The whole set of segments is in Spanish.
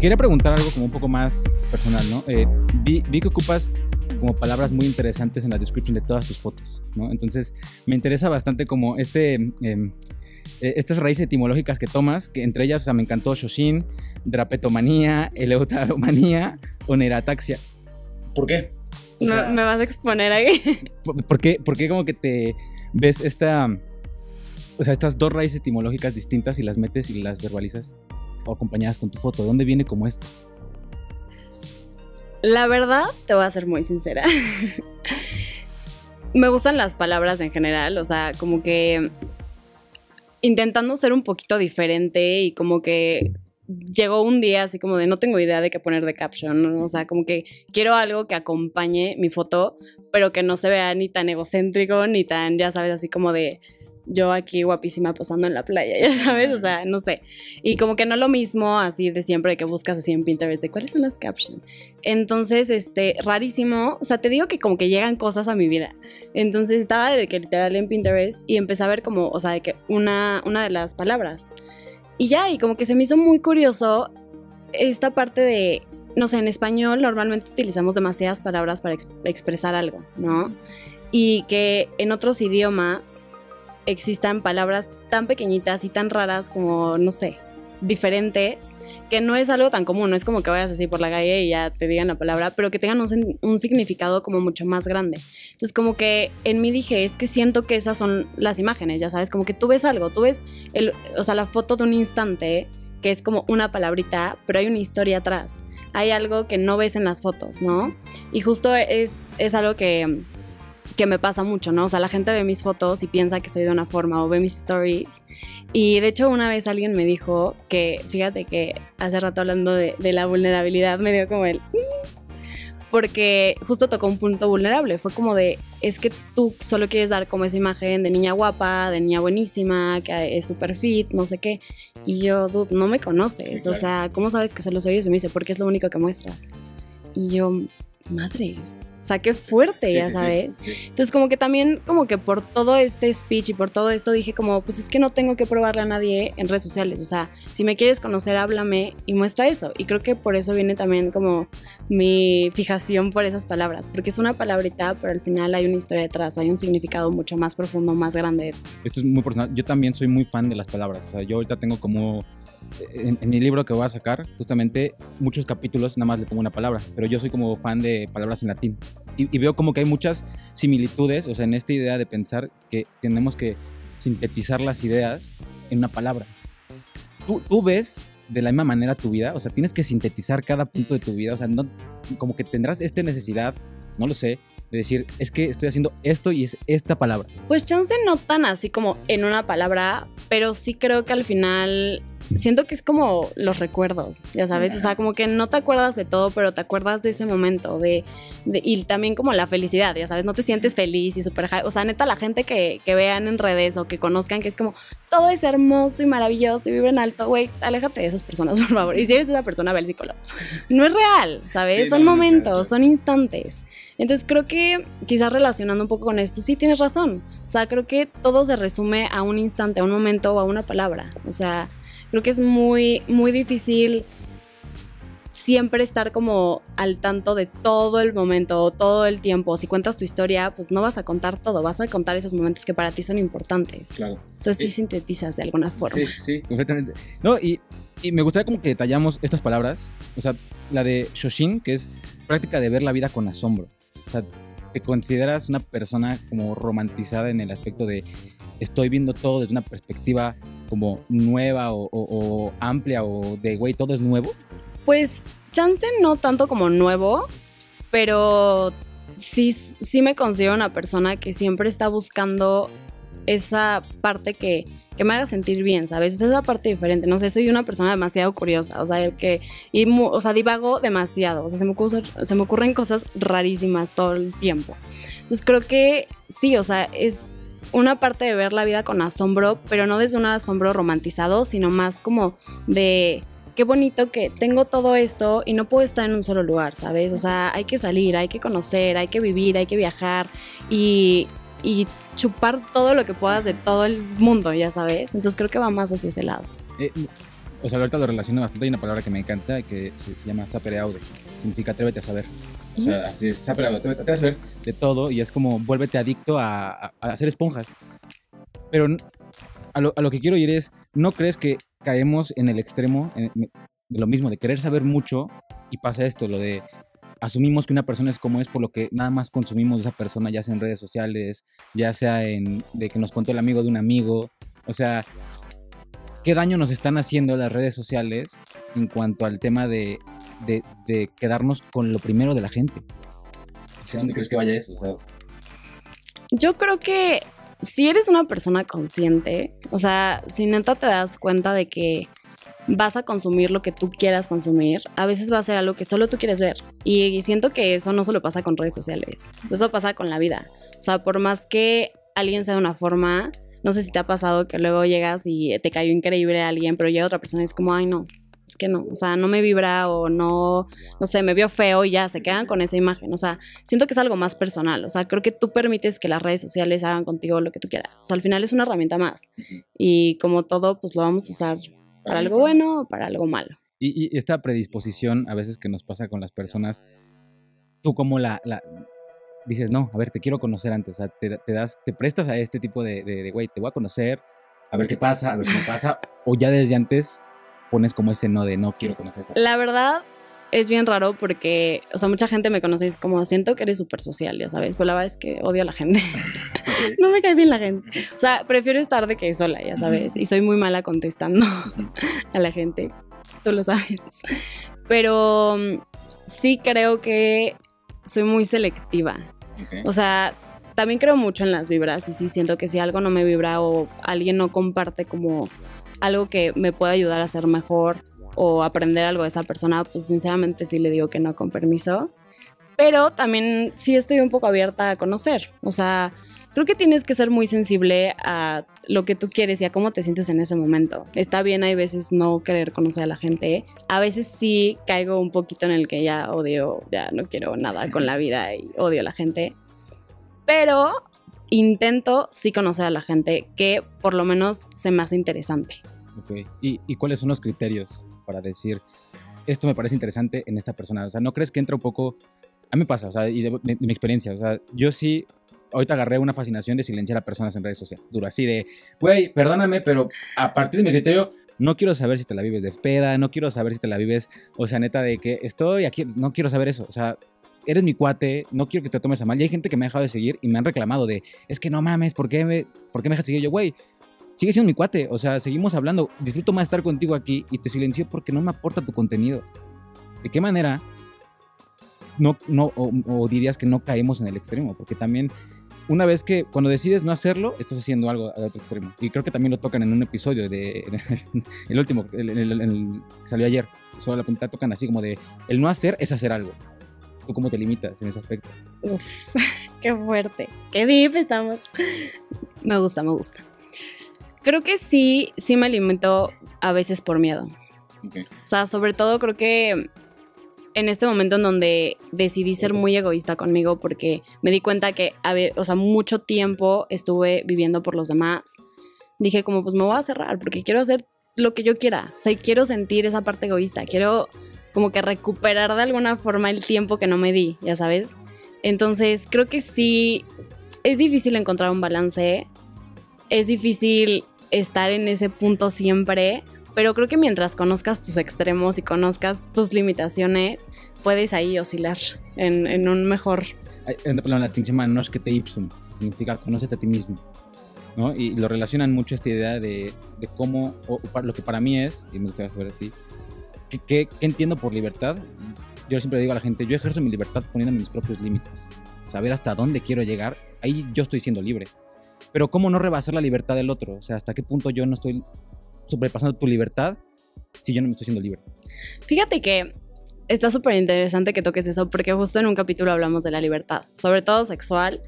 quería preguntar algo como un poco más personal, ¿no? Eh, vi, vi, que ocupas como palabras muy interesantes en la descripción de todas tus fotos, ¿no? Entonces, me interesa bastante como este, eh, estas raíces etimológicas que tomas, que entre ellas, o sea, me encantó Shoshin, drapetomanía, eleutaromanía o nerataxia. ¿Por qué? O sea, ¿Me vas a exponer ahí? ¿por, qué, ¿Por qué como que te ves esta... O sea, estas dos raíces etimológicas distintas y las metes y las verbalizas acompañadas con tu foto? ¿De dónde viene como esto? La verdad, te voy a ser muy sincera. Me gustan las palabras en general, o sea, como que intentando ser un poquito diferente y como que llegó un día así como de no tengo idea de qué poner de caption, ¿no? o sea, como que quiero algo que acompañe mi foto, pero que no se vea ni tan egocéntrico, ni tan, ya sabes, así como de yo aquí guapísima posando en la playa, ya sabes, o sea, no sé. Y como que no lo mismo así de siempre que buscas así en Pinterest de cuáles son las captions. Entonces, este, rarísimo, o sea, te digo que como que llegan cosas a mi vida. Entonces estaba de que literal en Pinterest y empecé a ver como, o sea, de que una, una de las palabras. Y ya, y como que se me hizo muy curioso esta parte de, no sé, en español normalmente utilizamos demasiadas palabras para expresar algo, ¿no? Y que en otros idiomas existan palabras tan pequeñitas y tan raras como, no sé, diferentes, que no es algo tan común, no es como que vayas así por la calle y ya te digan la palabra, pero que tengan un, significado como mucho más grande. Entonces como que en mí dije, es que siento que esas son las imágenes, ya sabes, como que tú ves algo, tú ves, el, o sea, la foto de un instante que es como una palabrita, pero hay una historia atrás. Hay algo que no ves en las fotos, ¿no? Y justo es, es algo que que me pasa mucho, ¿no? O sea, la gente ve mis fotos y piensa que soy de una forma o ve mis stories. Y de hecho una vez alguien me dijo que, fíjate que hace rato hablando de, la vulnerabilidad, me dio como el... Mm", porque justo tocó un punto vulnerable. Fue como de, es que tú solo quieres dar como esa imagen de niña guapa, de niña buenísima, que es super fit, no sé qué. Y yo, dude, no me conoces. O sea, ¿cómo sabes que solo soy eso? Y me dice, porque es lo único que muestras. Y yo, madres, o sea, qué fuerte, ya sabes. Entonces, como que también, como que por todo este speech y por todo esto dije como, pues es que no tengo que probarle a nadie en redes sociales. O sea, si me quieres conocer, háblame y muestra eso. Y creo que por eso viene también como mi fijación por esas palabras. Porque es una palabrita, pero al final hay una historia detrás o hay un significado mucho más profundo, más grande. Esto es muy personal. Yo también soy muy fan de las palabras. O sea, yo ahorita tengo como en, en, mi libro que voy a sacar, justamente muchos capítulos nada más le pongo una palabra, pero yo soy como fan de palabras en latín y, veo como que hay muchas similitudes, o sea, en esta idea de pensar que tenemos que sintetizar las ideas en una palabra. Tú, tú ves de la misma manera tu vida, o sea, tienes que sintetizar cada punto de tu vida, o sea, no, como que tendrás esta necesidad, no lo sé, de decir, es que estoy haciendo esto y es esta palabra. Pues chance no tan así como en una palabra, pero sí creo que al final siento que es como los recuerdos, ya sabes, o sea, como que no te acuerdas de todo, pero te acuerdas de ese momento, de, y también como la felicidad, ya sabes, no te sientes feliz y súper, o sea, neta, la gente que, que, vean en redes o que conozcan que es como, todo es hermoso y maravilloso y vibran alto, güey, aléjate de esas personas, por favor, y si eres esa persona, ve al psicólogo. No es real, ¿sabes? son momentos, son instantes. Entonces creo que quizás relacionando un poco con esto, sí tienes razón. O sea, creo que todo se resume a un instante, a un momento o a una palabra. O sea, creo que es muy, muy difícil siempre estar como al tanto de todo el momento, todo el tiempo. Si cuentas tu historia, pues no vas a contar todo, vas a contar esos momentos que para ti son importantes. Claro. Entonces sí, sintetizas de alguna forma. Sí, sí, completamente. No, y, y, me gustaría como que detallamos estas palabras. O sea, la de Shoshin, que es práctica de ver la vida con asombro. O sea, te consideras una persona como romantizada en el aspecto de estoy viendo todo desde una perspectiva como nueva o, amplia o de, güey, todo es nuevo? Pues chance no tanto como nuevo, pero sí, sí me considero una persona que siempre está buscando esa parte que, que me haga sentir bien, ¿sabes? Es esa parte diferente. No sé, soy una persona demasiado curiosa, o sea, que, o sea, divago demasiado, o sea, se me, se me ocurren cosas rarísimas todo el tiempo. Entonces creo que sí, o sea, es una parte de ver la vida con asombro, pero no desde un asombro romantizado, sino más como de qué bonito que tengo todo esto y no puedo estar en un solo lugar, ¿sabes? O sea, hay que salir, hay que conocer, hay que vivir, hay que viajar y, y chupar todo lo que puedas de todo el mundo, ya sabes. Entonces creo que va más hacia ese lado. Eh, O sea, ahorita lo relaciono bastante. Hay una palabra que me encanta que se, llama sapere aude. Significa atrévete a saber. O sea, así es, sapere aude, atrévete a saber de todo y es como vuélvete adicto a, a, a hacer esponjas. Pero a lo, a lo que quiero ir es, ¿no crees que caemos en el extremo en- de lo mismo, de querer saber mucho y pasa esto, lo de asumimos que una persona es como es por lo que nada más consumimos de esa persona, ya sea en redes sociales, ya sea en de que nos contó el amigo de un amigo, o sea, ¿qué daño nos están haciendo las redes sociales en cuanto al tema de, de, de quedarnos con lo primero de la gente? ¿Hacia dónde crees que vaya eso? O sea, Yo creo que si eres una persona consciente, o sea, si neta te das cuenta de que vas a consumir lo que tú quieras consumir, a veces va a ser algo que solo tú quieres ver. Y siento que eso no solo pasa con redes sociales, eso pasa con la vida. O sea, por más que alguien sea de una forma, no sé si te ha pasado que luego llegas y te cayó increíble a alguien, pero llega otra persona y es como, ay no, es que no, o sea, no me vibra o no, no sé, me vio feo y ya se quedan con esa imagen. O sea, siento que es algo más personal. O sea, creo que tú permites que las redes sociales hagan contigo lo que tú quieras. O sea, al final es una herramienta más. Y como todo, pues lo vamos a usar para algo bueno o para algo malo. Y, y esta predisposición a veces que nos pasa con las personas, tú como la, la- dices, no, a ver, te quiero conocer antes, o sea, te, te das, te prestas a este tipo de, de, de, güey, te voy a conocer, a ver qué pasa, a ver si no pasa, o ya desde antes pones como ese no de no quiero conocer La verdad es bien raro porque, o sea, mucha gente me conoce y es como, siento que eres súper social, ya sabes. Pero la verdad es que odio a la gente. no me cae bien la gente. O sea, prefiero estar de que sola, ya sabes. Y soy muy mala contestando a la gente. Tú lo sabes. Pero sí creo que soy muy selectiva. O sea, también creo mucho en las vibras y sí siento que si algo no me vibra o alguien no comparte como algo que me pueda ayudar a ser mejor o aprender algo de esa persona, pues sinceramente sí le digo que no con permiso. Pero también sí estoy un poco abierta a conocer. O sea, creo que tienes que ser muy sensible a lo que tú quieres y a cómo te sientes en ese momento. Está bien, hay veces no querer conocer a la gente. A veces sí caigo un poquito en el que ya odio, ya no quiero nada con la vida y odio a la gente. Pero intento sí conocer a la gente, que por lo menos se me hace interesante. Ok. ¿Y, ¿Y cuáles son los criterios para decir, esto me parece interesante en esta persona? O sea, ¿no crees que entra un poco... A mí me pasa, o sea, y de mi experiencia, o sea, yo sí, ahorita agarré una fascinación de silenciar a personas en redes sociales. Duro, así de, güey, perdóname, pero a partir de mi criterio, no quiero saber si te la vives de peda, no quiero saber si te la vives, o sea, neta, de que estoy aquí, no quiero saber eso, o sea, eres mi cuate, no quiero que te tomes a mal. Y hay gente que me ha dejado de seguir y me han reclamado de, es que no mames, ¿por qué me, por qué me dejas seguir? Yo, güey, sigue siendo mi cuate, o sea, seguimos hablando, disfruto más estar contigo aquí y te silencio porque no me aporta tu contenido. ¿De qué manera no, no, o, o dirías que no caemos en el extremo? Porque también, una vez que, cuando decides no hacerlo, estás haciendo algo al otro extremo. Y creo que también lo tocan en un episodio de, el último, el, el- el- salió ayer, solo la punta tocan así como de, el no hacer es hacer algo. ¿Tú cómo te limitas en ese aspecto? Uf, qué fuerte, qué deep estamos. Me gusta, me gusta. Creo que sí, sí me alimento a veces por miedo. O sea, sobre todo creo que en este momento en donde decidí ser muy egoísta conmigo porque me di cuenta que, o sea, mucho tiempo estuve viviendo por los demás. Dije como, pues me voy a cerrar porque quiero hacer lo que yo quiera. O sea, y quiero sentir esa parte egoísta. Quiero como que recuperar de alguna forma el tiempo que no me di, ya sabes. Entonces, creo que sí, es difícil encontrar un balance. Es difícil estar en ese punto siempre, pero creo que mientras conozcas tus extremos y conozcas tus limitaciones, puedes ahí oscilar en, en un mejor... En latín se llama noscete ipsum, significa conócete a ti mismo. ¿no? Y lo relacionan mucho esta idea de, de cómo, o, o lo que para mí es, y me gustaría saber a ti, ¿qué, qué, entiendo por libertad? Yo siempre digo a la gente, yo ejerzo mi libertad poniéndome mis propios límites. Saber hasta dónde quiero llegar, ahí yo estoy siendo libre. Pero ¿cómo no rebasar la libertad del otro? O sea, ¿hasta qué punto yo no estoy sobrepasando tu libertad si yo no me estoy siendo libre? Fíjate que está súper interesante que toques eso porque justo en un capítulo hablamos de la libertad, sobre todo sexual,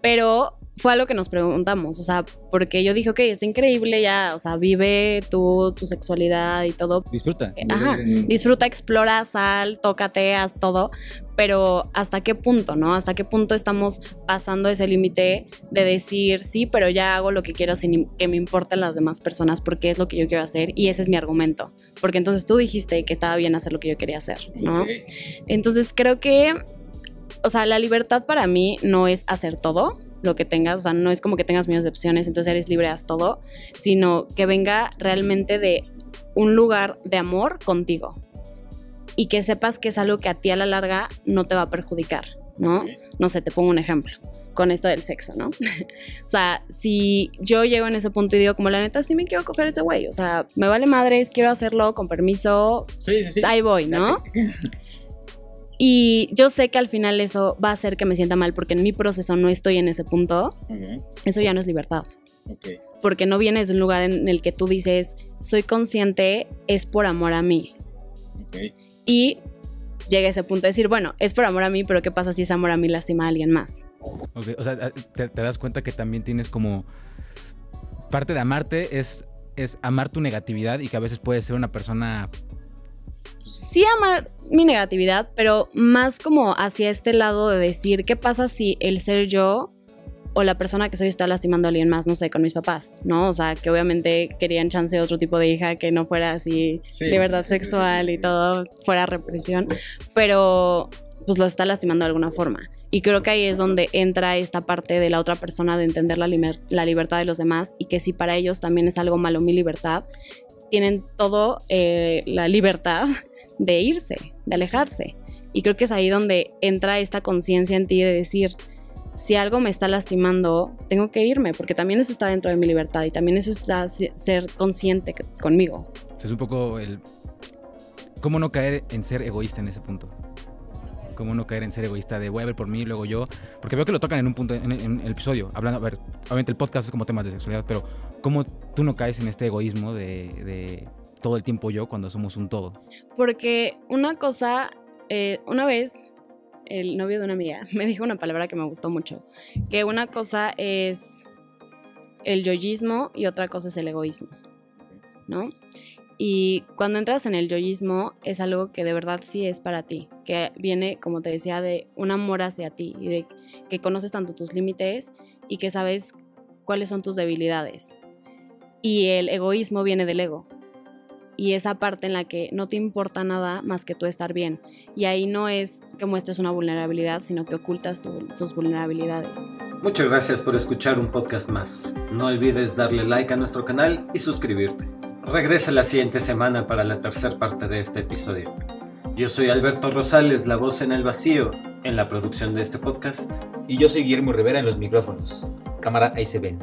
pero fue a lo que nos preguntamos, o sea, porque yo dije, ok, está increíble ya, o sea, vive tú, tu sexualidad y todo. Disfruta. Eh, Ajá, disfruta, explora, sal, tócate, haz todo, pero ¿hasta qué punto, no? ¿Hasta qué punto estamos pasando ese límite de decir, sí, pero ya hago lo que quiero sin que me importen las demás personas porque es lo que yo quiero hacer y ese es mi argumento? Porque entonces tú dijiste que estaba bien hacer lo que yo quería hacer, ¿no? Entonces creo que, o sea, la libertad para mí no es hacer todo lo que tengas, o sea, no es como que tengas millones de opciones, entonces eres libre, haz todo, sino que venga realmente de un lugar de amor contigo y que sepas que es algo que a ti a la larga no te va a perjudicar, ¿no? No sé, te pongo un ejemplo con esto del sexo, ¿no? o sea, si yo llego en ese punto y digo, como la neta, sí me quiero coger ese güey, o sea, me vale madres, quiero hacerlo con permiso, Sí, sí, sí. ahí voy, ¿no? Y yo sé que al final eso va a hacer que me sienta mal porque en mi proceso no estoy en ese punto. Eso ya no es libertad. Porque no vienes de un lugar en el que tú dices, soy consciente, es por amor a mí. Y llega ese punto de decir, bueno, es por amor a mí, pero ¿qué pasa si ese amor a mí lastima a alguien más? O sea, te, te das cuenta que también tienes como... Parte de amarte es, es amar tu negatividad y que a veces puedes ser una persona... Sí amar mi negatividad, pero más como hacia este lado de decir, ¿qué pasa si el ser yo o la persona que soy está lastimando a alguien más, no sé, con mis papás, ¿no? O sea, que obviamente querían chance de otro tipo de hija que no fuera así Sí, libertad sí, sexual sí, y todo, fuera represión, pero pues lo está lastimando de alguna forma. Y creo que ahí es donde entra esta parte de la otra persona de entender la, liber- la libertad de los demás y que si para ellos también es algo malo mi libertad, tienen todo eh, la libertad de irse, de alejarse. Y creo que es ahí donde entra esta conciencia en ti de decir, si algo me está lastimando, tengo que irme, porque también eso está dentro de mi libertad y también eso está ser consciente conmigo. Es un poco el... ¿Cómo no caer en ser egoísta en ese punto? ¿Cómo no caer en ser egoísta de voy a ver por mí, luego yo? Porque veo que lo tocan en un punto, en, el episodio, hablando, a ver, obviamente el podcast es como temas de sexualidad, pero ¿cómo tú no caes en este egoísmo de todo el tiempo yo cuando somos un todo? Porque una cosa, eh, una vez el novio de una amiga me dijo una palabra que me gustó mucho, que una cosa es el yoyismo y otra cosa es el egoísmo, ¿no? Y cuando entras en el yoyismo es algo que de verdad sí es para ti, que viene, como te decía, de un amor hacia ti y de que conoces tanto tus límites y que sabes cuáles son tus debilidades. Y el egoísmo viene del ego. Y esa parte en la que no te importa nada más que tú estar bien. Y ahí no es que muestres una vulnerabilidad, sino que ocultas tu- tus vulnerabilidades. Muchas gracias por escuchar un podcast más. No olvides darle like a nuestro canal y suscribirte. Regresa la siguiente semana para la tercera parte de este episodio. Yo soy Alberto Rosales, la voz en el vacío, en la producción de este podcast. Y yo soy Guillermo Rivera en los micrófonos. Cámara, ahí se ven.